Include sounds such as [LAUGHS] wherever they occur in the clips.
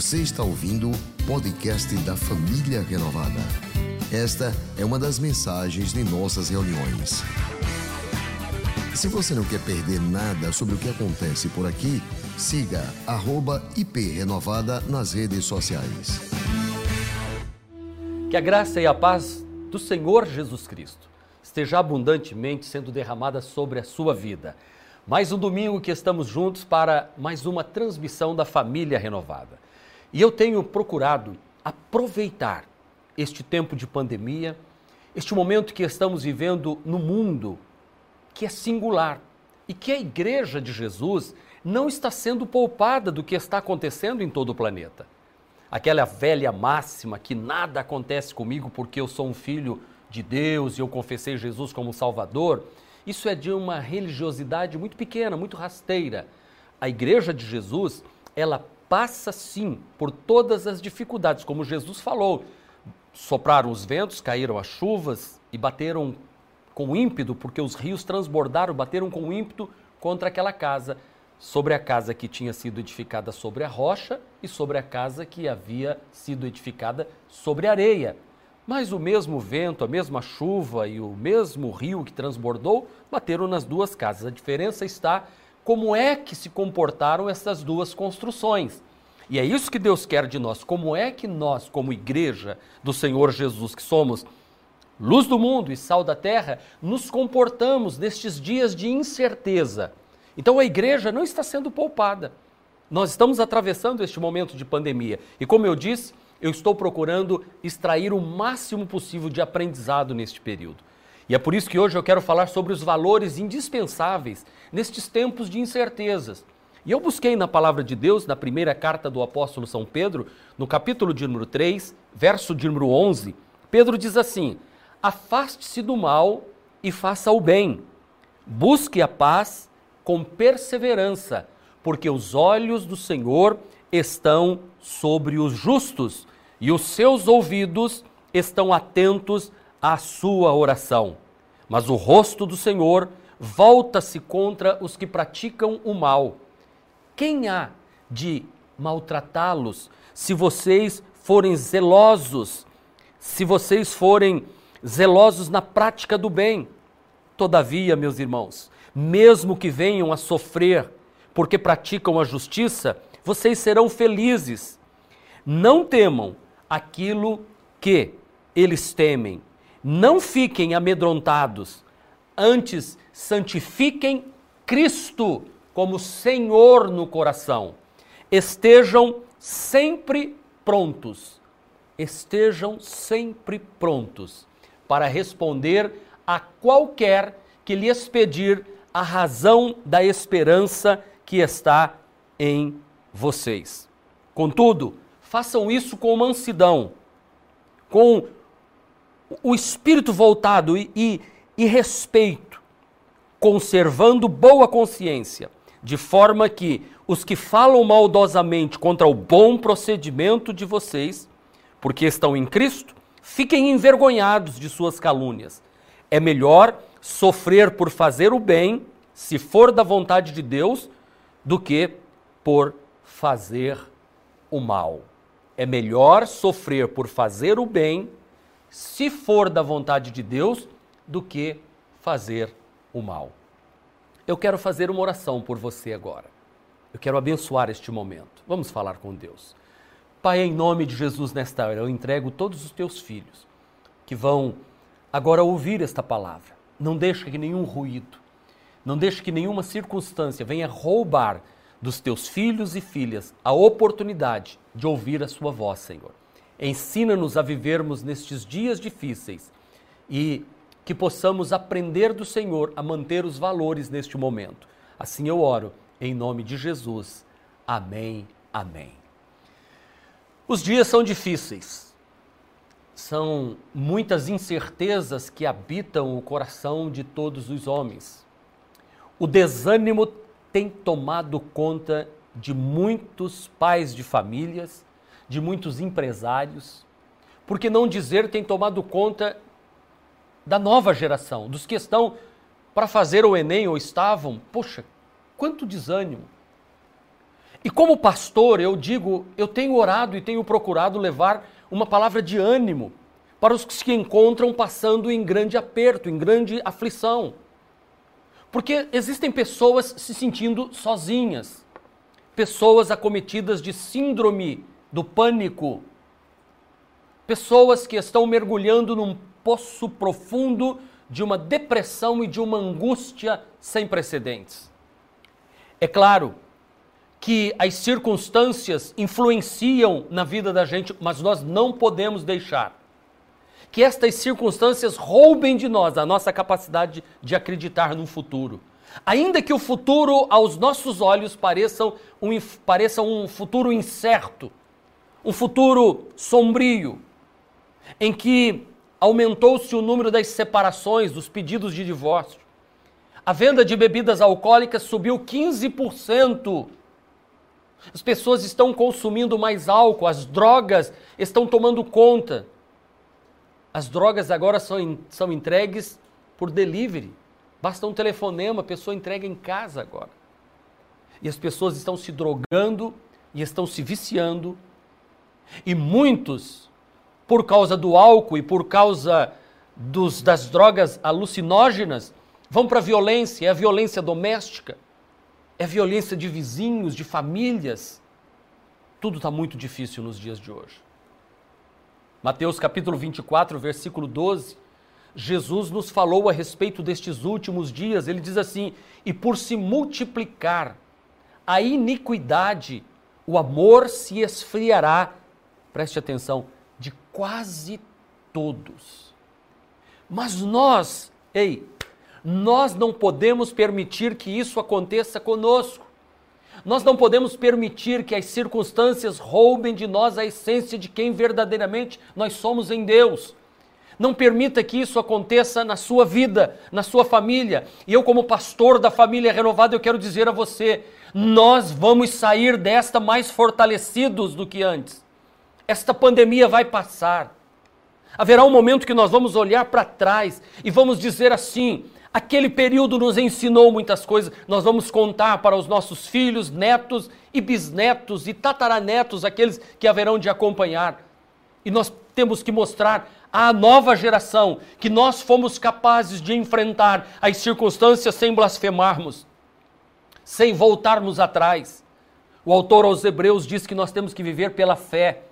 Você está ouvindo o podcast da Família Renovada. Esta é uma das mensagens de nossas reuniões. Se você não quer perder nada sobre o que acontece por aqui, siga @iprenovada nas redes sociais. Que a graça e a paz do Senhor Jesus Cristo esteja abundantemente sendo derramada sobre a sua vida. Mais um domingo que estamos juntos para mais uma transmissão da família renovada. E eu tenho procurado aproveitar este tempo de pandemia, este momento que estamos vivendo no mundo, que é singular, e que a Igreja de Jesus não está sendo poupada do que está acontecendo em todo o planeta. Aquela velha máxima que nada acontece comigo porque eu sou um filho de Deus e eu confessei Jesus como Salvador, isso é de uma religiosidade muito pequena, muito rasteira. A Igreja de Jesus, ela passa sim por todas as dificuldades, como Jesus falou. Sopraram os ventos, caíram as chuvas e bateram com ímpeto, porque os rios transbordaram, bateram com ímpeto contra aquela casa, sobre a casa que tinha sido edificada sobre a rocha e sobre a casa que havia sido edificada sobre areia. Mas o mesmo vento, a mesma chuva e o mesmo rio que transbordou bateram nas duas casas. A diferença está como é que se comportaram essas duas construções. E é isso que Deus quer de nós. Como é que nós, como igreja do Senhor Jesus, que somos luz do mundo e sal da terra, nos comportamos nestes dias de incerteza? Então a igreja não está sendo poupada. Nós estamos atravessando este momento de pandemia. E como eu disse, eu estou procurando extrair o máximo possível de aprendizado neste período. E é por isso que hoje eu quero falar sobre os valores indispensáveis nestes tempos de incertezas. E eu busquei na palavra de Deus, na primeira carta do apóstolo São Pedro, no capítulo de número 3, verso de número 11, Pedro diz assim: Afaste-se do mal e faça o bem. Busque a paz com perseverança, porque os olhos do Senhor estão sobre os justos e os seus ouvidos estão atentos à sua oração. Mas o rosto do Senhor volta-se contra os que praticam o mal. Quem há de maltratá-los se vocês forem zelosos, se vocês forem zelosos na prática do bem? Todavia, meus irmãos, mesmo que venham a sofrer porque praticam a justiça, vocês serão felizes. Não temam aquilo que eles temem. Não fiquem amedrontados. Antes, santifiquem Cristo como Senhor no coração. Estejam sempre prontos. Estejam sempre prontos para responder a qualquer que lhes pedir a razão da esperança que está em vocês. Contudo, façam isso com mansidão, com o espírito voltado e, e, e respeito, conservando boa consciência, de forma que os que falam maldosamente contra o bom procedimento de vocês, porque estão em Cristo, fiquem envergonhados de suas calúnias. É melhor sofrer por fazer o bem, se for da vontade de Deus, do que por fazer o mal. É melhor sofrer por fazer o bem, se for da vontade de Deus, do que fazer o mal. Eu quero fazer uma oração por você agora. Eu quero abençoar este momento. Vamos falar com Deus. Pai, em nome de Jesus, nesta hora, eu entrego todos os teus filhos que vão agora ouvir esta palavra. Não deixe que nenhum ruído, não deixe que nenhuma circunstância venha roubar dos teus filhos e filhas a oportunidade de ouvir a sua voz, Senhor. Ensina-nos a vivermos nestes dias difíceis e que possamos aprender do Senhor a manter os valores neste momento. Assim eu oro, em nome de Jesus. Amém, amém. Os dias são difíceis. São muitas incertezas que habitam o coração de todos os homens. O desânimo tem tomado conta de muitos pais de famílias, de muitos empresários, por que não dizer tem tomado conta da nova geração, dos que estão para fazer o Enem ou estavam. Poxa, quanto desânimo! E como pastor, eu digo, eu tenho orado e tenho procurado levar uma palavra de ânimo para os que se encontram passando em grande aperto, em grande aflição. Porque existem pessoas se sentindo sozinhas, pessoas acometidas de síndrome do pânico, pessoas que estão mergulhando num poço profundo de uma depressão e de uma angústia sem precedentes. É claro que as circunstâncias influenciam na vida da gente, mas nós não podemos deixar que estas circunstâncias roubem de nós a nossa capacidade de acreditar no futuro. Ainda que o futuro, aos nossos olhos, pareça um, pareça um futuro incerto, um futuro sombrio, em que aumentou-se o número das separações, dos pedidos de divórcio. A venda de bebidas alcoólicas subiu 15%. As pessoas estão consumindo mais álcool, as drogas estão tomando conta. As drogas agora são, são entregues por delivery. Basta um telefonema, a pessoa entrega em casa agora. E as pessoas estão se drogando e estão se viciando. E muitos, por causa do álcool e por causa dos, das drogas alucinógenas, vão para a violência. É a violência doméstica, é a violência de vizinhos, de famílias. Tudo está muito difícil nos dias de hoje. Mateus capítulo 24, versículo 12, Jesus nos falou a respeito destes últimos dias. Ele diz assim: E por se multiplicar a iniquidade, o amor se esfriará, preste atenção, de quase todos. Mas nós, ei, nós não podemos permitir que isso aconteça conosco. Nós não podemos permitir que as circunstâncias roubem de nós a essência de quem verdadeiramente nós somos em Deus. Não permita que isso aconteça na sua vida, na sua família. E eu, como pastor da família renovada, eu quero dizer a você: nós vamos sair desta mais fortalecidos do que antes. Esta pandemia vai passar. Haverá um momento que nós vamos olhar para trás e vamos dizer assim: Aquele período nos ensinou muitas coisas. Nós vamos contar para os nossos filhos, netos e bisnetos e tataranetos, aqueles que haverão de acompanhar. E nós temos que mostrar à nova geração que nós fomos capazes de enfrentar as circunstâncias sem blasfemarmos, sem voltarmos atrás. O autor aos Hebreus diz que nós temos que viver pela fé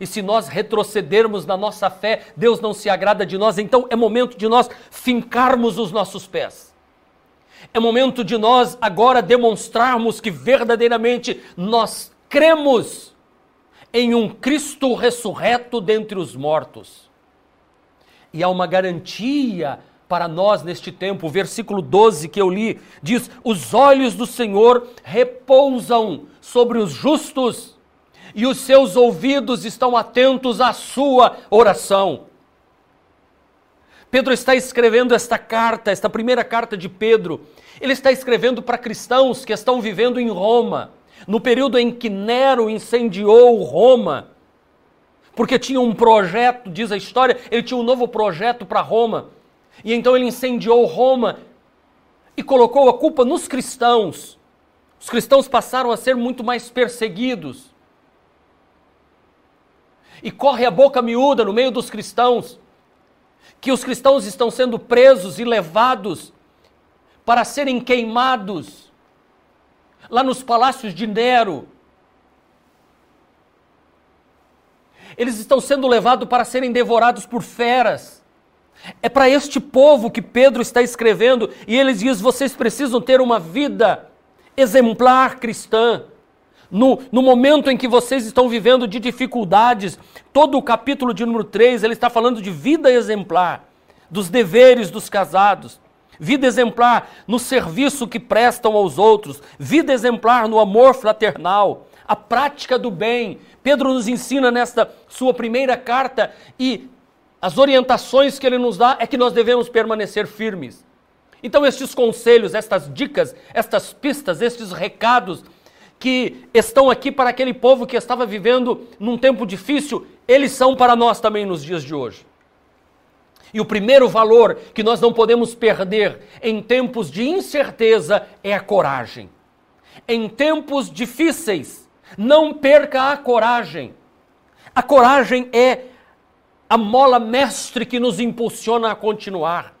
e se nós retrocedermos na nossa fé, Deus não se agrada de nós, então é momento de nós fincarmos os nossos pés. É momento de nós agora demonstrarmos que verdadeiramente nós cremos em um Cristo ressurreto dentre os mortos. E há uma garantia para nós neste tempo. O versículo 12 que eu li diz: Os olhos do Senhor repousam sobre os justos e os seus ouvidos estão atentos à sua oração. Pedro está escrevendo esta carta, esta primeira carta de Pedro. Ele está escrevendo para cristãos que estão vivendo em Roma, no período em que Nero incendiou Roma, porque tinha um projeto, diz a história, ele tinha um novo projeto para Roma. E então ele incendiou Roma e colocou a culpa nos cristãos. Os cristãos passaram a ser muito mais perseguidos e corre a boca miúda no meio dos cristãos que os cristãos estão sendo presos e levados para serem queimados lá nos palácios de Nero. Eles estão sendo levados para serem devorados por feras. É para este povo que Pedro está escrevendo e ele diz: vocês precisam ter uma vida exemplar cristã no, no momento em que vocês estão vivendo de dificuldades, todo o capítulo de número 3, ele está falando de vida exemplar, dos deveres dos casados, vida exemplar no serviço que prestam aos outros, vida exemplar no amor fraternal, a prática do bem. Pedro nos ensina nesta sua primeira carta e as orientações que ele nos dá é que nós devemos permanecer firmes. Então, estes conselhos, estas dicas, estas pistas, estes recados que estão aqui para aquele povo que estava vivendo num tempo difícil, eles são para nós também nos dias de hoje. E o primeiro valor que nós não podemos perder em tempos de incerteza é a coragem. Em tempos difíceis, não perca a coragem. A coragem é a mola mestre que nos impulsiona a continuar.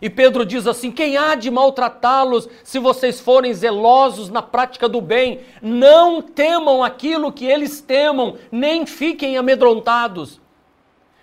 E Pedro diz assim: quem há de maltratá-los se vocês forem zelosos na prática do bem? Não temam aquilo que eles temam, nem fiquem amedrontados.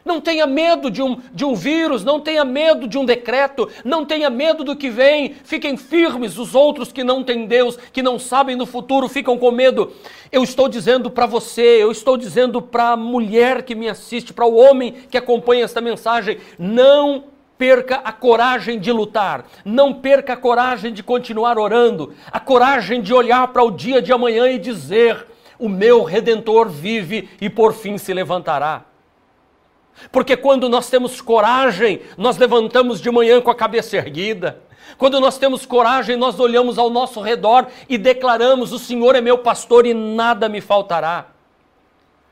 Não tenha medo de um, de um vírus, não tenha medo de um decreto, não tenha medo do que vem. Fiquem firmes. Os outros que não têm Deus, que não sabem no futuro, ficam com medo. Eu estou dizendo para você, eu estou dizendo para a mulher que me assiste, para o homem que acompanha esta mensagem: não perca a coragem de lutar, não perca a coragem de continuar orando, a coragem de olhar para o dia de amanhã e dizer: o meu redentor vive e por fim se levantará. Porque quando nós temos coragem, nós levantamos de manhã com a cabeça erguida. Quando nós temos coragem, nós olhamos ao nosso redor e declaramos: O Senhor é meu pastor e nada me faltará.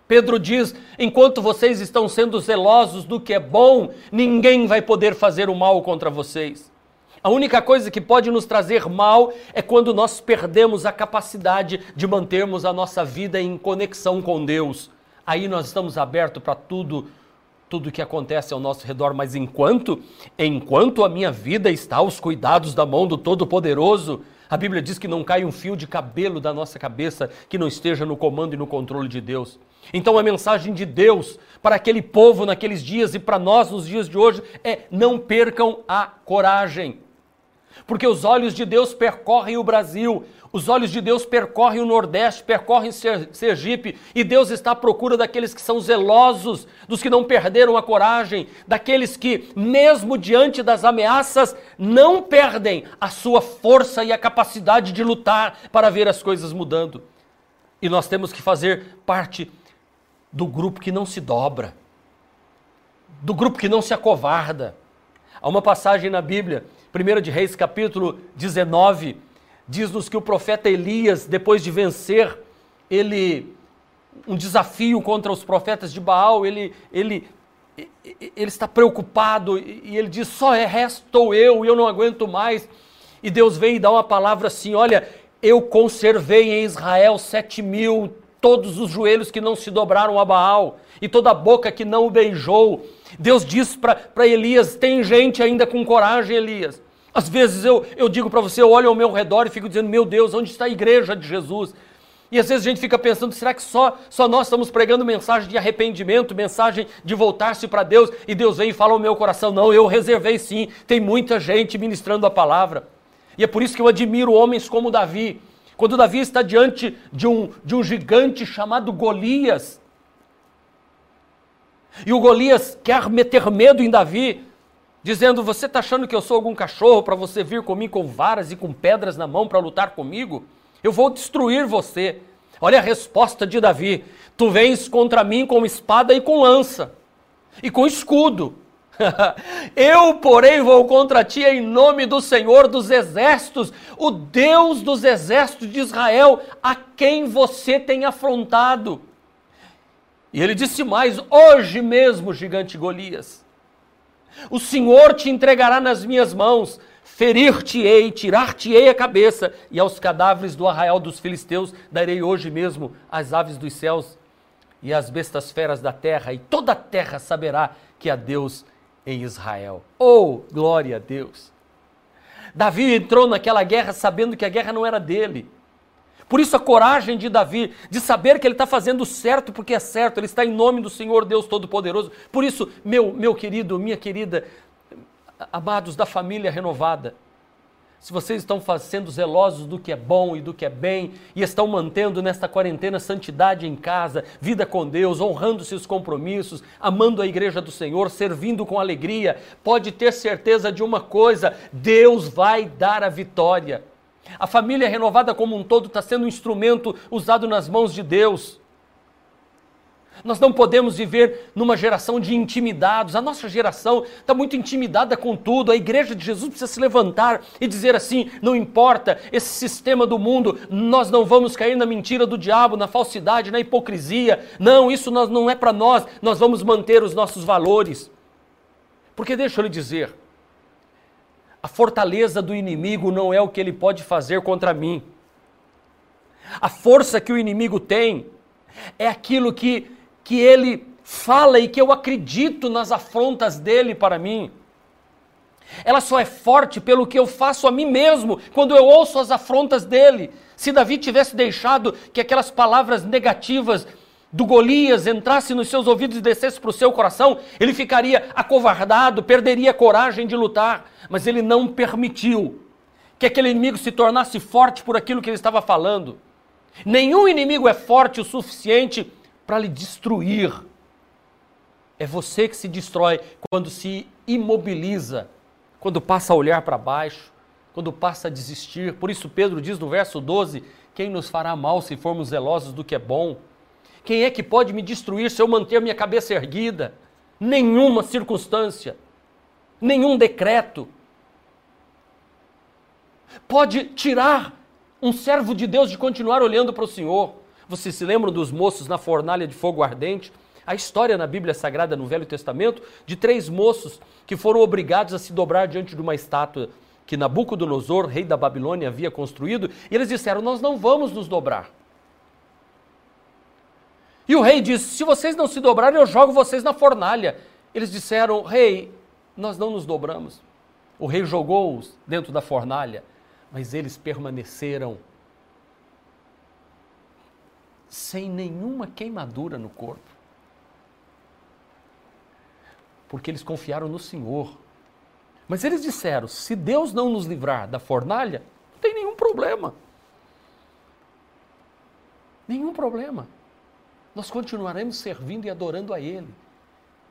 Pedro diz: enquanto vocês estão sendo zelosos do que é bom, ninguém vai poder fazer o mal contra vocês. A única coisa que pode nos trazer mal é quando nós perdemos a capacidade de mantermos a nossa vida em conexão com Deus. Aí nós estamos abertos para tudo, tudo que acontece ao nosso redor, mas enquanto, enquanto a minha vida está aos cuidados da mão do Todo-Poderoso, a Bíblia diz que não cai um fio de cabelo da nossa cabeça que não esteja no comando e no controle de Deus. Então a mensagem de Deus para aquele povo naqueles dias e para nós nos dias de hoje é: não percam a coragem. Porque os olhos de Deus percorrem o Brasil, os olhos de Deus percorrem o Nordeste, percorrem Sergipe, e Deus está à procura daqueles que são zelosos, dos que não perderam a coragem, daqueles que, mesmo diante das ameaças, não perdem a sua força e a capacidade de lutar para ver as coisas mudando. E nós temos que fazer parte do grupo que não se dobra, do grupo que não se acovarda. Há uma passagem na Bíblia, 1 de Reis, capítulo 19, diz-nos que o profeta Elias, depois de vencer, ele um desafio contra os profetas de Baal, ele, ele, ele está preocupado e ele diz: só é restou eu e eu não aguento mais. E Deus vem e dá uma palavra assim: olha, eu conservei em Israel sete mil todos os joelhos que não se dobraram a Baal e toda a boca que não o beijou. Deus diz para Elias: tem gente ainda com coragem, Elias. Às vezes eu, eu digo para você, eu olho ao meu redor e fico dizendo: meu Deus, onde está a igreja de Jesus? E às vezes a gente fica pensando: será que só, só nós estamos pregando mensagem de arrependimento, mensagem de voltar-se para Deus? E Deus vem e fala ao meu coração: não, eu reservei sim, tem muita gente ministrando a palavra. E é por isso que eu admiro homens como Davi, quando Davi está diante de um, de um gigante chamado Golias, e o Golias quer meter medo em Davi, dizendo: Você está achando que eu sou algum cachorro para você vir comigo com varas e com pedras na mão para lutar comigo? Eu vou destruir você. Olha a resposta de Davi: Tu vens contra mim com espada e com lança, e com escudo. [LAUGHS] Eu, porém, vou contra ti em nome do Senhor dos Exércitos, o Deus dos Exércitos de Israel, a quem você tem afrontado. E ele disse mais: Hoje mesmo, gigante Golias, o Senhor te entregará nas minhas mãos, ferir-te-ei, tirar-te-ei a cabeça, e aos cadáveres do arraial dos filisteus darei hoje mesmo as aves dos céus e as bestas feras da terra, e toda a terra saberá que a Deus em Israel. Oh, glória a Deus! Davi entrou naquela guerra sabendo que a guerra não era dele. Por isso a coragem de Davi, de saber que ele está fazendo certo porque é certo, ele está em nome do Senhor Deus Todo-Poderoso. Por isso, meu, meu querido, minha querida, amados da família renovada, se vocês estão sendo zelosos do que é bom e do que é bem e estão mantendo nesta quarentena santidade em casa, vida com Deus, honrando seus compromissos, amando a igreja do Senhor, servindo com alegria, pode ter certeza de uma coisa: Deus vai dar a vitória. A família renovada como um todo está sendo um instrumento usado nas mãos de Deus. Nós não podemos viver numa geração de intimidados. A nossa geração está muito intimidada com tudo. A igreja de Jesus precisa se levantar e dizer assim: não importa esse sistema do mundo, nós não vamos cair na mentira do diabo, na falsidade, na hipocrisia. Não, isso não é para nós. Nós vamos manter os nossos valores. Porque deixa eu lhe dizer, a fortaleza do inimigo não é o que ele pode fazer contra mim. A força que o inimigo tem é aquilo que, que ele fala e que eu acredito nas afrontas dele para mim. Ela só é forte pelo que eu faço a mim mesmo quando eu ouço as afrontas dele. Se Davi tivesse deixado que aquelas palavras negativas do Golias entrasse nos seus ouvidos e descesse para o seu coração, ele ficaria acovardado, perderia a coragem de lutar. Mas ele não permitiu que aquele inimigo se tornasse forte por aquilo que ele estava falando. Nenhum inimigo é forte o suficiente para lhe destruir. É você que se destrói quando se imobiliza, quando passa a olhar para baixo, quando passa a desistir. Por isso, Pedro diz no verso 12: Quem nos fará mal se formos zelosos do que é bom? Quem é que pode me destruir se eu manter minha cabeça erguida? Nenhuma circunstância, nenhum decreto pode tirar um servo de Deus de continuar olhando para o Senhor. Vocês se lembram dos moços na fornalha de fogo ardente? A história na Bíblia Sagrada, no Velho Testamento, de três moços que foram obrigados a se dobrar diante de uma estátua que Nabucodonosor, rei da Babilônia, havia construído, e eles disseram: Nós não vamos nos dobrar. E o rei disse: Se vocês não se dobrarem, eu jogo vocês na fornalha. Eles disseram: Rei, nós não nos dobramos. O rei jogou-os dentro da fornalha, mas eles permaneceram sem nenhuma queimadura no corpo. Porque eles confiaram no Senhor. Mas eles disseram: se Deus não nos livrar da fornalha, não tem nenhum problema. Nenhum problema. Nós continuaremos servindo e adorando a Ele.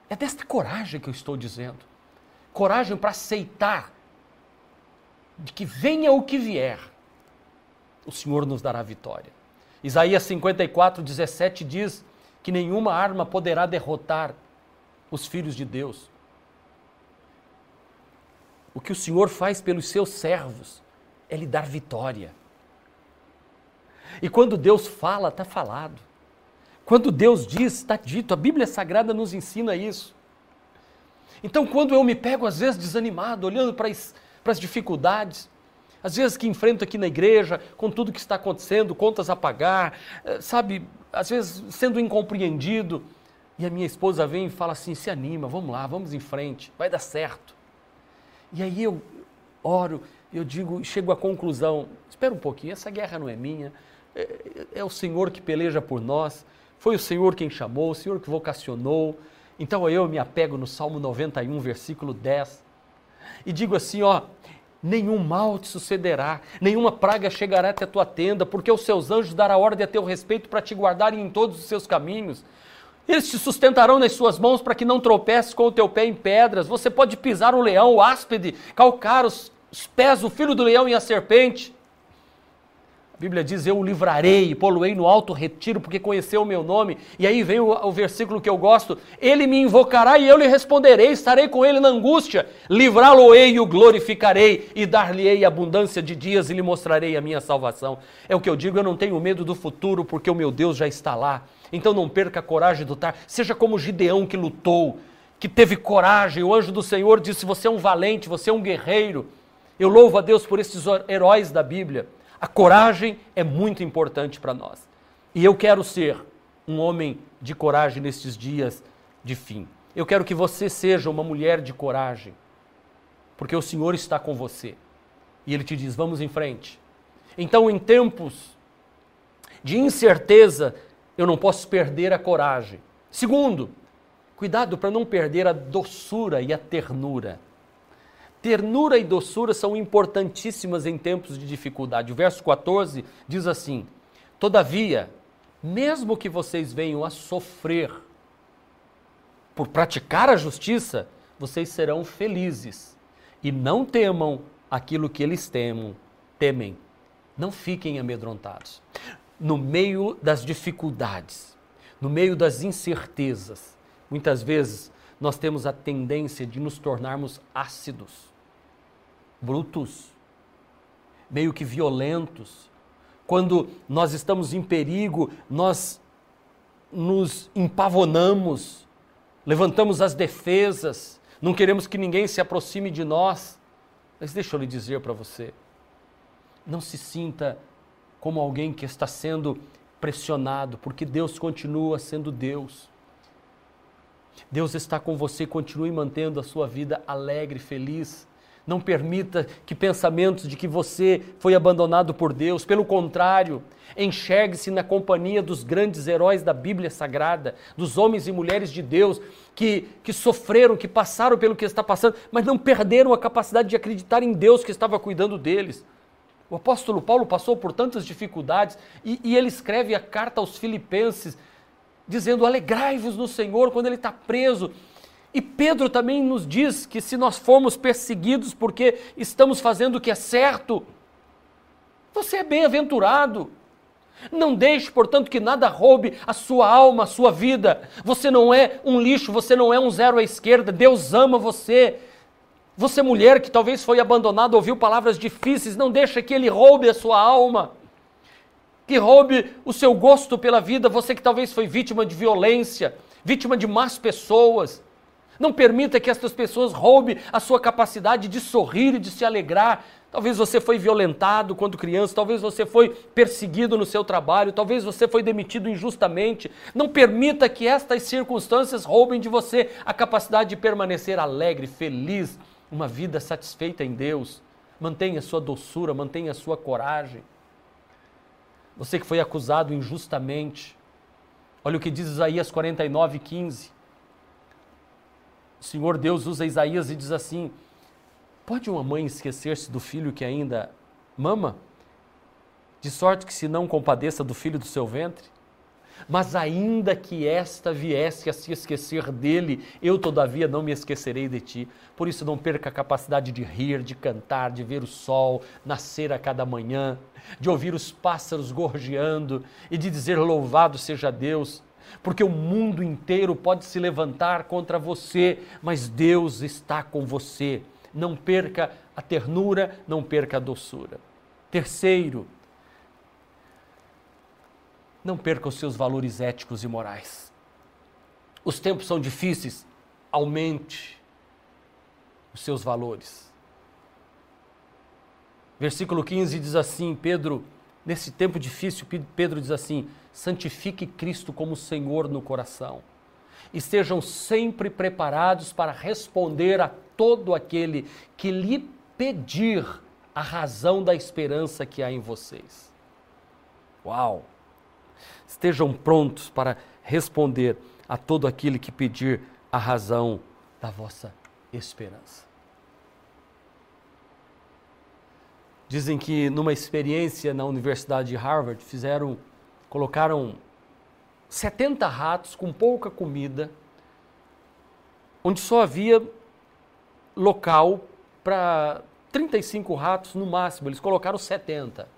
É desta coragem que eu estou dizendo. Coragem para aceitar de que venha o que vier, o Senhor nos dará vitória. Isaías 54, 17 diz que nenhuma arma poderá derrotar os filhos de Deus o que o Senhor faz pelos seus servos é lhe dar vitória. E quando Deus fala, está falado. Quando Deus diz, está dito. A Bíblia Sagrada nos ensina isso. Então, quando eu me pego, às vezes, desanimado, olhando para as, para as dificuldades, às vezes que enfrento aqui na igreja, com tudo que está acontecendo, contas a pagar, eh, sabe, às vezes sendo incompreendido, e a minha esposa vem e fala assim: se anima, vamos lá, vamos em frente, vai dar certo. E aí eu oro, eu digo, chego à conclusão: espera um pouquinho, essa guerra não é minha, é, é o Senhor que peleja por nós, foi o Senhor quem chamou, o Senhor que vocacionou. Então eu me apego no Salmo 91, versículo 10, e digo assim: ó, nenhum mal te sucederá, nenhuma praga chegará até a tua tenda, porque os seus anjos darão ordem a teu respeito para te guardarem em todos os seus caminhos. Eles te sustentarão nas suas mãos para que não tropeces com o teu pé em pedras. Você pode pisar o leão, o áspide, calcar os, pés do filho do leão e a serpente. A Bíblia diz: Eu o livrarei e poluei no alto retiro, porque conheceu o meu nome. E aí vem o, o versículo que eu gosto: Ele me invocará e eu lhe responderei, estarei com ele na angústia, livrá-lo-ei e o glorificarei, e dar-lhe-ei abundância de dias e lhe mostrarei a minha salvação. É o que eu digo: eu não tenho medo do futuro, porque o meu Deus já está lá. Então não perca a coragem de lutar. Seja como Gideão que lutou, que teve coragem. O anjo do Senhor disse: Você é um valente, você é um guerreiro. Eu louvo a Deus por esses heróis da Bíblia. A coragem é muito importante para nós. E eu quero ser um homem de coragem nestes dias de fim. Eu quero que você seja uma mulher de coragem, porque o Senhor está com você. E Ele te diz: vamos em frente. Então, em tempos de incerteza, eu não posso perder a coragem. Segundo, cuidado para não perder a doçura e a ternura. Ternura e doçura são importantíssimas em tempos de dificuldade. O verso 14 diz assim: Todavia, mesmo que vocês venham a sofrer por praticar a justiça, vocês serão felizes e não temam aquilo que eles temam, temem. Não fiquem amedrontados no meio das dificuldades, no meio das incertezas, muitas vezes nós temos a tendência de nos tornarmos ácidos, brutos, meio que violentos. Quando nós estamos em perigo, nós nos empavonamos, levantamos as defesas, não queremos que ninguém se aproxime de nós. Mas deixa eu lhe dizer para você, não se sinta como alguém que está sendo pressionado, porque Deus continua sendo Deus. Deus está com você, continue mantendo a sua vida alegre, feliz. Não permita que pensamentos de que você foi abandonado por Deus, pelo contrário, enxergue-se na companhia dos grandes heróis da Bíblia Sagrada, dos homens e mulheres de Deus que, que sofreram, que passaram pelo que está passando, mas não perderam a capacidade de acreditar em Deus que estava cuidando deles. O apóstolo Paulo passou por tantas dificuldades e, e ele escreve a carta aos Filipenses dizendo: Alegrai-vos no Senhor quando ele está preso. E Pedro também nos diz que se nós formos perseguidos porque estamos fazendo o que é certo, você é bem-aventurado. Não deixe, portanto, que nada roube a sua alma, a sua vida. Você não é um lixo, você não é um zero à esquerda. Deus ama você. Você, mulher que talvez foi abandonada, ouviu palavras difíceis, não deixa que ele roube a sua alma que roube o seu gosto pela vida, você que talvez foi vítima de violência, vítima de más pessoas. Não permita que estas pessoas roubem a sua capacidade de sorrir e de se alegrar. Talvez você foi violentado quando criança, talvez você foi perseguido no seu trabalho, talvez você foi demitido injustamente. Não permita que estas circunstâncias roubem de você a capacidade de permanecer alegre, feliz, uma vida satisfeita em Deus. Mantenha sua doçura, mantenha sua coragem. Você que foi acusado injustamente. Olha o que diz Isaías 49, 15. O Senhor Deus usa Isaías e diz assim: Pode uma mãe esquecer-se do filho que ainda mama? De sorte que se não compadeça do filho do seu ventre? Mas ainda que esta viesse a se esquecer dele, eu todavia não me esquecerei de ti. Por isso não perca a capacidade de rir, de cantar, de ver o sol nascer a cada manhã, de ouvir os pássaros gorjeando e de dizer louvado seja Deus. Porque o mundo inteiro pode se levantar contra você, mas Deus está com você. Não perca a ternura, não perca a doçura. Terceiro, não perca os seus valores éticos e morais. Os tempos são difíceis, aumente os seus valores. Versículo 15 diz assim: Pedro, nesse tempo difícil, Pedro diz assim: santifique Cristo como Senhor no coração. Estejam sempre preparados para responder a todo aquele que lhe pedir a razão da esperança que há em vocês. Uau! Estejam prontos para responder a todo aquele que pedir a razão da vossa esperança. Dizem que numa experiência na Universidade de Harvard fizeram, colocaram 70 ratos com pouca comida, onde só havia local para 35 ratos no máximo, eles colocaram 70.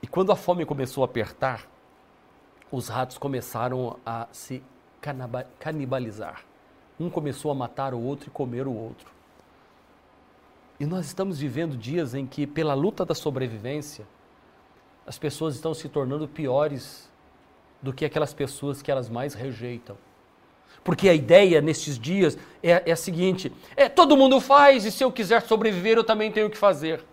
E quando a fome começou a apertar, os ratos começaram a se canibalizar. Um começou a matar o outro e comer o outro. E nós estamos vivendo dias em que, pela luta da sobrevivência, as pessoas estão se tornando piores do que aquelas pessoas que elas mais rejeitam. Porque a ideia nestes dias é, é a seguinte: é todo mundo faz e se eu quiser sobreviver eu também tenho que fazer.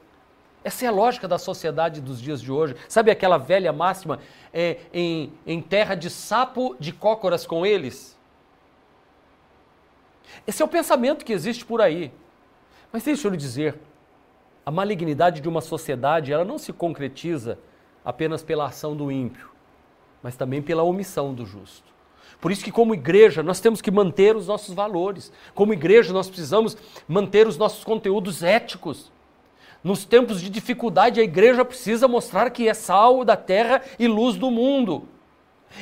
Essa é a lógica da sociedade dos dias de hoje. Sabe aquela velha máxima é, em, em terra de sapo, de cócoras com eles? Esse é o pensamento que existe por aí. Mas deixa eu lhe dizer, a malignidade de uma sociedade ela não se concretiza apenas pela ação do ímpio, mas também pela omissão do justo. Por isso que como igreja nós temos que manter os nossos valores. Como igreja nós precisamos manter os nossos conteúdos éticos. Nos tempos de dificuldade, a igreja precisa mostrar que é sal da terra e luz do mundo.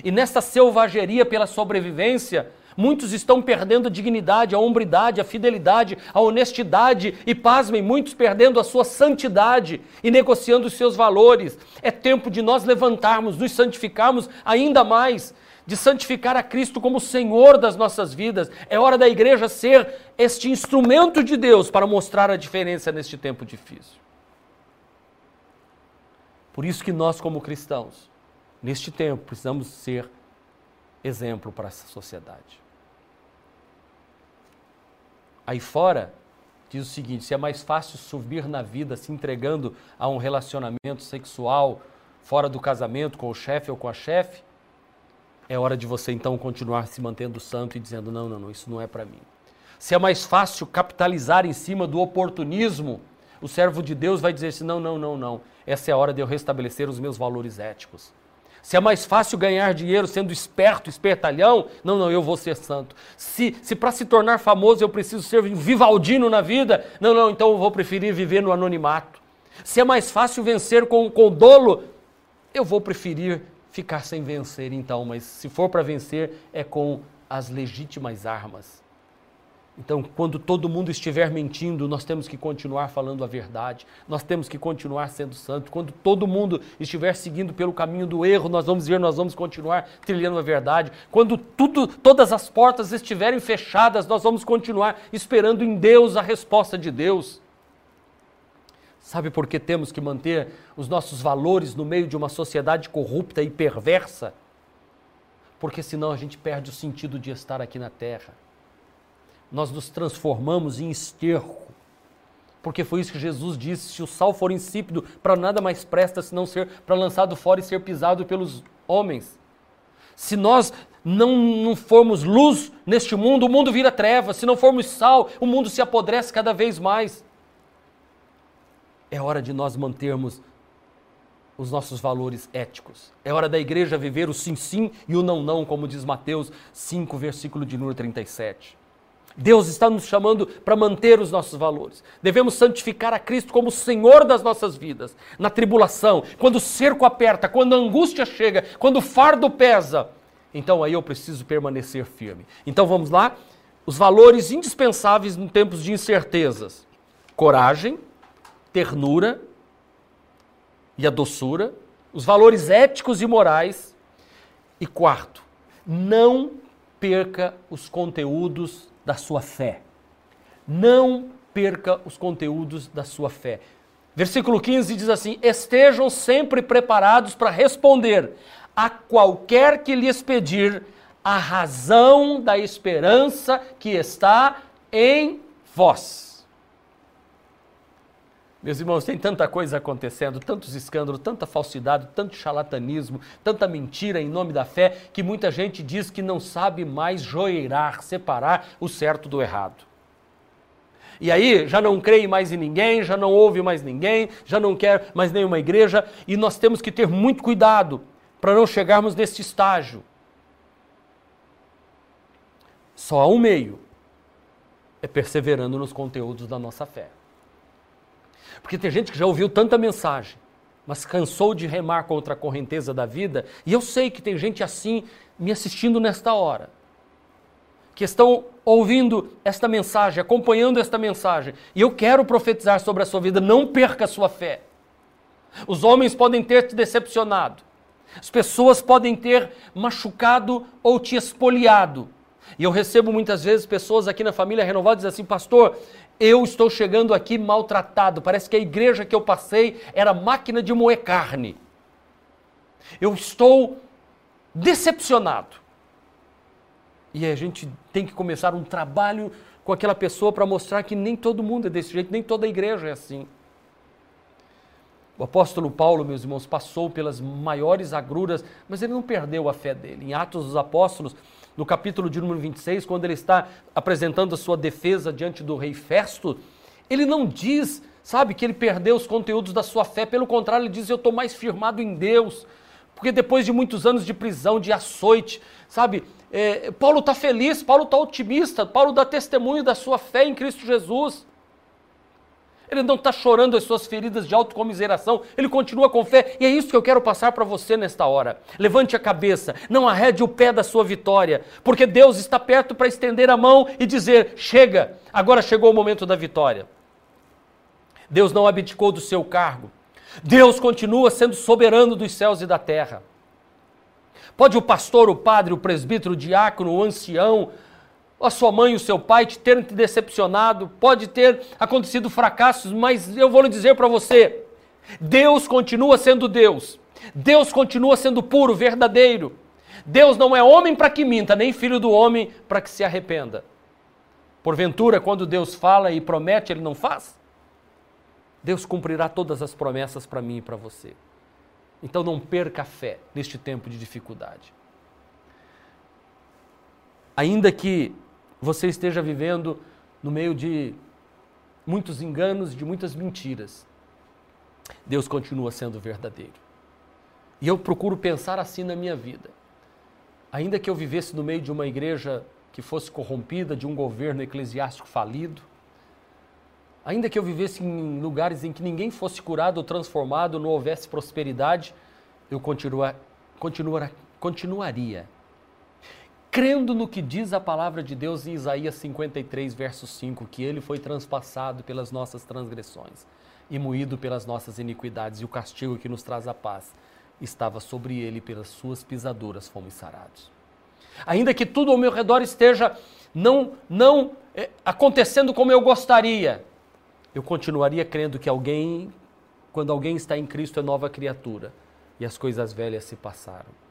E nesta selvageria pela sobrevivência, muitos estão perdendo a dignidade, a hombridade, a fidelidade, a honestidade e, pasmem, muitos perdendo a sua santidade e negociando os seus valores. É tempo de nós levantarmos, nos santificarmos ainda mais de santificar a Cristo como Senhor das nossas vidas. É hora da igreja ser este instrumento de Deus para mostrar a diferença neste tempo difícil. Por isso que nós, como cristãos, neste tempo, precisamos ser exemplo para essa sociedade. Aí fora, diz o seguinte: se é mais fácil subir na vida se entregando a um relacionamento sexual fora do casamento com o chefe ou com a chefe, é hora de você então continuar se mantendo santo e dizendo: não, não, não, isso não é para mim. Se é mais fácil capitalizar em cima do oportunismo, o servo de Deus vai dizer assim: não, não, não, não, essa é a hora de eu restabelecer os meus valores éticos. Se é mais fácil ganhar dinheiro sendo esperto, espertalhão, não, não, eu vou ser santo. Se, se para se tornar famoso eu preciso ser vivaldino na vida, não, não, então eu vou preferir viver no anonimato. Se é mais fácil vencer com, com dolo, eu vou preferir ficar sem vencer então, mas se for para vencer é com as legítimas armas. Então, quando todo mundo estiver mentindo, nós temos que continuar falando a verdade, nós temos que continuar sendo santos. Quando todo mundo estiver seguindo pelo caminho do erro, nós vamos ver, nós vamos continuar trilhando a verdade. Quando tudo, todas as portas estiverem fechadas, nós vamos continuar esperando em Deus a resposta de Deus. Sabe por que temos que manter os nossos valores no meio de uma sociedade corrupta e perversa? Porque senão a gente perde o sentido de estar aqui na terra nós nos transformamos em esterco. Porque foi isso que Jesus disse: se o sal for insípido, para nada mais presta senão ser para lançado fora e ser pisado pelos homens. Se nós não, não formos luz neste mundo, o mundo vira treva. Se não formos sal, o mundo se apodrece cada vez mais. É hora de nós mantermos os nossos valores éticos. É hora da igreja viver o sim, sim e o não, não, como diz Mateus 5, versículo de número 37. Deus está nos chamando para manter os nossos valores. Devemos santificar a Cristo como Senhor das nossas vidas. Na tribulação, quando o cerco aperta, quando a angústia chega, quando o fardo pesa, então aí eu preciso permanecer firme. Então vamos lá. Os valores indispensáveis em tempos de incertezas: coragem, ternura e a doçura, os valores éticos e morais. E quarto, não perca os conteúdos da sua fé. Não perca os conteúdos da sua fé. Versículo 15 diz assim: Estejam sempre preparados para responder a qualquer que lhes pedir a razão da esperança que está em vós. Meus irmãos, tem tanta coisa acontecendo, tantos escândalos, tanta falsidade, tanto charlatanismo, tanta mentira em nome da fé, que muita gente diz que não sabe mais joeirar, separar o certo do errado. E aí já não crê mais em ninguém, já não ouve mais ninguém, já não quer mais nenhuma igreja, e nós temos que ter muito cuidado para não chegarmos nesse estágio. Só há um meio: é perseverando nos conteúdos da nossa fé. Porque tem gente que já ouviu tanta mensagem, mas cansou de remar contra a correnteza da vida, e eu sei que tem gente assim me assistindo nesta hora, que estão ouvindo esta mensagem, acompanhando esta mensagem, e eu quero profetizar sobre a sua vida, não perca a sua fé. Os homens podem ter te decepcionado, as pessoas podem ter machucado ou te espoliado. E eu recebo muitas vezes pessoas aqui na família renovada dizem assim, pastor, eu estou chegando aqui maltratado. Parece que a igreja que eu passei era máquina de moer carne. Eu estou decepcionado. E a gente tem que começar um trabalho com aquela pessoa para mostrar que nem todo mundo é desse jeito, nem toda igreja é assim. O apóstolo Paulo, meus irmãos, passou pelas maiores agruras, mas ele não perdeu a fé dele. Em Atos dos Apóstolos, no capítulo de número 26, quando ele está apresentando a sua defesa diante do rei Festo, ele não diz, sabe, que ele perdeu os conteúdos da sua fé, pelo contrário, ele diz: Eu estou mais firmado em Deus. Porque depois de muitos anos de prisão, de açoite, sabe, é, Paulo está feliz, Paulo está otimista, Paulo dá testemunho da sua fé em Cristo Jesus. Ele não está chorando as suas feridas de autocomiseração, ele continua com fé. E é isso que eu quero passar para você nesta hora. Levante a cabeça, não arrede o pé da sua vitória, porque Deus está perto para estender a mão e dizer: chega, agora chegou o momento da vitória. Deus não abdicou do seu cargo. Deus continua sendo soberano dos céus e da terra. Pode o pastor, o padre, o presbítero, o diácono, o ancião, a sua mãe e o seu pai te terem te decepcionado, pode ter acontecido fracassos, mas eu vou lhe dizer para você: Deus continua sendo Deus. Deus continua sendo puro, verdadeiro. Deus não é homem para que minta, nem filho do homem para que se arrependa. Porventura, quando Deus fala e promete, ele não faz? Deus cumprirá todas as promessas para mim e para você. Então não perca a fé neste tempo de dificuldade. Ainda que você esteja vivendo no meio de muitos enganos, de muitas mentiras, Deus continua sendo verdadeiro. E eu procuro pensar assim na minha vida. Ainda que eu vivesse no meio de uma igreja que fosse corrompida, de um governo eclesiástico falido, ainda que eu vivesse em lugares em que ninguém fosse curado ou transformado, não houvesse prosperidade, eu continua, continua, continuaria crendo no que diz a palavra de Deus em Isaías 53, verso 5, que ele foi transpassado pelas nossas transgressões e moído pelas nossas iniquidades, e o castigo que nos traz a paz estava sobre ele, pelas suas pisaduras fomos sarados. Ainda que tudo ao meu redor esteja não, não é, acontecendo como eu gostaria, eu continuaria crendo que alguém, quando alguém está em Cristo, é nova criatura e as coisas velhas se passaram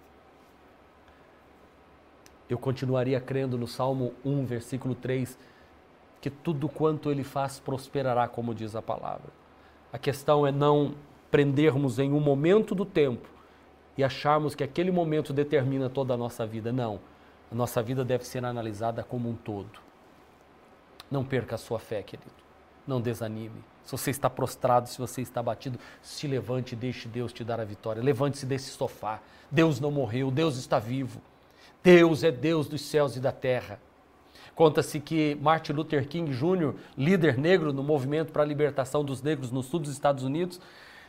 eu continuaria crendo no Salmo 1, versículo 3, que tudo quanto ele faz prosperará, como diz a palavra. A questão é não prendermos em um momento do tempo e acharmos que aquele momento determina toda a nossa vida. Não. A nossa vida deve ser analisada como um todo. Não perca a sua fé, querido. Não desanime. Se você está prostrado, se você está batido, se levante e deixe Deus te dar a vitória. Levante-se desse sofá. Deus não morreu, Deus está vivo. Deus é Deus dos céus e da terra. Conta-se que Martin Luther King Jr., líder negro no movimento para a libertação dos negros no sul dos Estados Unidos,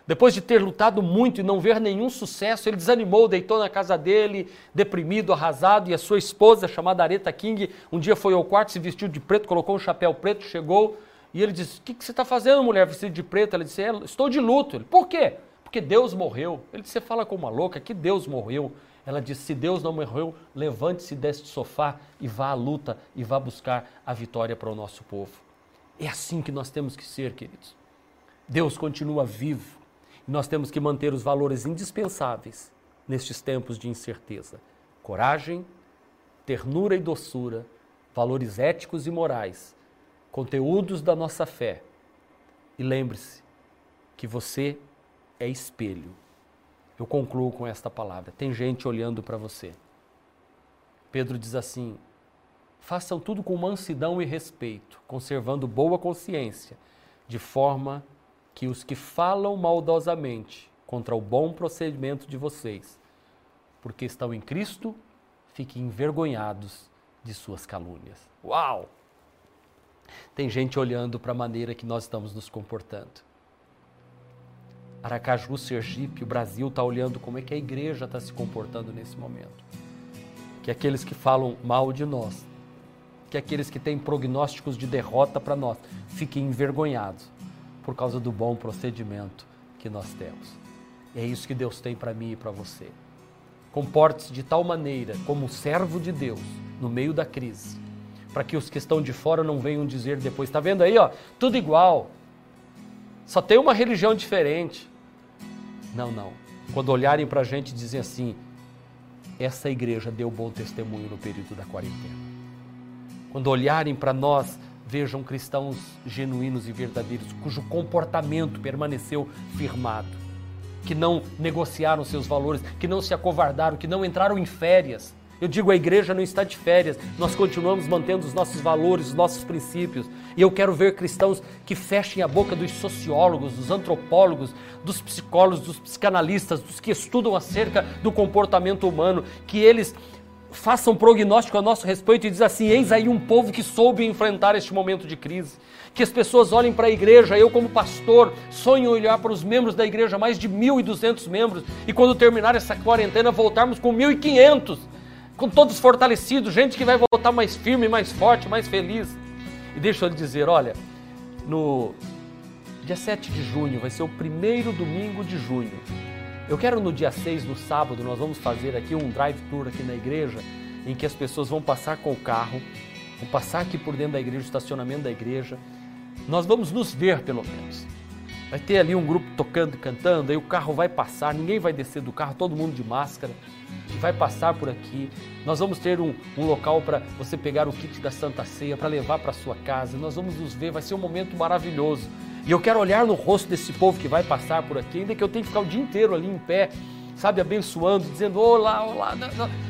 depois de ter lutado muito e não ver nenhum sucesso, ele desanimou, deitou na casa dele, deprimido, arrasado, e a sua esposa, chamada Aretha King, um dia foi ao quarto, se vestiu de preto, colocou um chapéu preto, chegou, e ele disse, o que, que você está fazendo, mulher, vestida de preto? Ela disse, é, estou de luto. Ele, por quê? Porque Deus morreu. Ele disse, você fala como uma louca, que Deus morreu. Ela disse: se Deus não morreu, levante-se deste sofá e vá à luta e vá buscar a vitória para o nosso povo. É assim que nós temos que ser, queridos. Deus continua vivo e nós temos que manter os valores indispensáveis nestes tempos de incerteza: coragem, ternura e doçura, valores éticos e morais, conteúdos da nossa fé. E lembre-se que você é espelho eu concluo com esta palavra: tem gente olhando para você. Pedro diz assim: façam tudo com mansidão e respeito, conservando boa consciência, de forma que os que falam maldosamente contra o bom procedimento de vocês, porque estão em Cristo, fiquem envergonhados de suas calúnias. Uau! Tem gente olhando para a maneira que nós estamos nos comportando. Aracaju, Sergipe, o Brasil está olhando como é que a igreja está se comportando nesse momento. Que aqueles que falam mal de nós, que aqueles que têm prognósticos de derrota para nós, fiquem envergonhados por causa do bom procedimento que nós temos. E é isso que Deus tem para mim e para você. Comporte-se de tal maneira, como servo de Deus, no meio da crise, para que os que estão de fora não venham dizer depois: está vendo aí, ó, tudo igual, só tem uma religião diferente. Não, não. Quando olharem para a gente dizem assim, essa igreja deu bom testemunho no período da quarentena. Quando olharem para nós, vejam cristãos genuínos e verdadeiros, cujo comportamento permaneceu firmado, que não negociaram seus valores, que não se acovardaram, que não entraram em férias, eu digo, a igreja não está de férias, nós continuamos mantendo os nossos valores, os nossos princípios. E eu quero ver cristãos que fechem a boca dos sociólogos, dos antropólogos, dos psicólogos, dos psicanalistas, dos que estudam acerca do comportamento humano, que eles façam prognóstico a nosso respeito e diz assim: eis aí um povo que soube enfrentar este momento de crise. Que as pessoas olhem para a igreja, eu como pastor, sonho olhar para os membros da igreja, mais de 1.200 membros, e quando terminar essa quarentena voltarmos com 1.500 com todos fortalecidos, gente que vai voltar mais firme, mais forte, mais feliz. E deixa eu lhe dizer, olha, no dia 7 de junho, vai ser o primeiro domingo de junho. Eu quero no dia 6, no sábado, nós vamos fazer aqui um drive tour aqui na igreja, em que as pessoas vão passar com o carro, vão passar aqui por dentro da igreja, o estacionamento da igreja. Nós vamos nos ver pelo menos. Vai ter ali um grupo tocando e cantando, aí o carro vai passar, ninguém vai descer do carro, todo mundo de máscara, vai passar por aqui. Nós vamos ter um, um local para você pegar o kit da Santa Ceia, para levar para sua casa. Nós vamos nos ver, vai ser um momento maravilhoso. E eu quero olhar no rosto desse povo que vai passar por aqui, ainda que eu tenha que ficar o dia inteiro ali em pé, sabe, abençoando, dizendo olá, olá,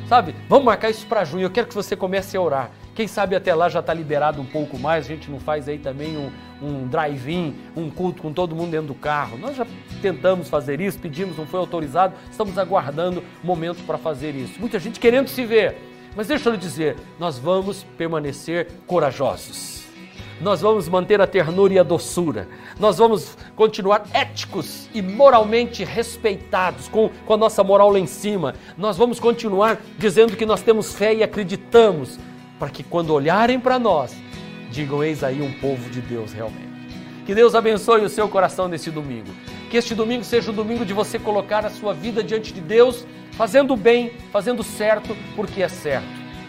sabe? Vamos marcar isso para junho. Eu quero que você comece a orar. Quem sabe até lá já está liberado um pouco mais, a gente não faz aí também um, um drive-in, um culto com todo mundo dentro do carro. Nós já tentamos fazer isso, pedimos, não foi autorizado, estamos aguardando o momento para fazer isso. Muita gente querendo se ver, mas deixa eu lhe dizer, nós vamos permanecer corajosos. Nós vamos manter a ternura e a doçura. Nós vamos continuar éticos e moralmente respeitados, com, com a nossa moral lá em cima. Nós vamos continuar dizendo que nós temos fé e acreditamos para que quando olharem para nós, digam: Eis aí um povo de Deus realmente. Que Deus abençoe o seu coração nesse domingo. Que este domingo seja o domingo de você colocar a sua vida diante de Deus, fazendo o bem, fazendo certo, porque é certo.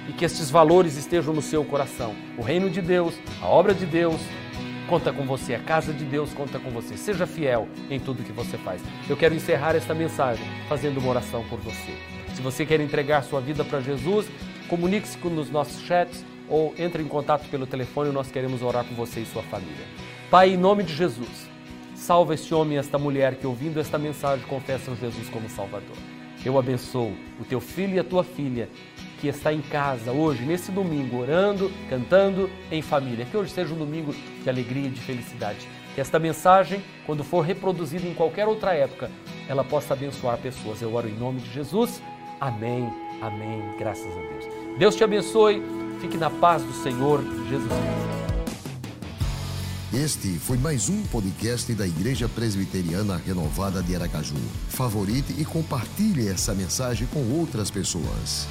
E que estes valores estejam no seu coração. O reino de Deus, a obra de Deus, conta com você, a casa de Deus conta com você. Seja fiel em tudo que você faz. Eu quero encerrar esta mensagem fazendo uma oração por você. Se você quer entregar sua vida para Jesus, Comunique-se nos nossos chats ou entre em contato pelo telefone, nós queremos orar por você e sua família. Pai, em nome de Jesus, salva este homem e esta mulher que ouvindo esta mensagem confessam Jesus como Salvador. Eu abençoo o teu filho e a tua filha que está em casa hoje, nesse domingo, orando, cantando em família. Que hoje seja um domingo de alegria e de felicidade. Que esta mensagem, quando for reproduzida em qualquer outra época, ela possa abençoar pessoas. Eu oro em nome de Jesus. Amém, amém. Graças a Deus. Deus te abençoe. Fique na paz do Senhor Jesus. Este foi mais um podcast da Igreja Presbiteriana Renovada de Aracaju. Favorite e compartilhe essa mensagem com outras pessoas.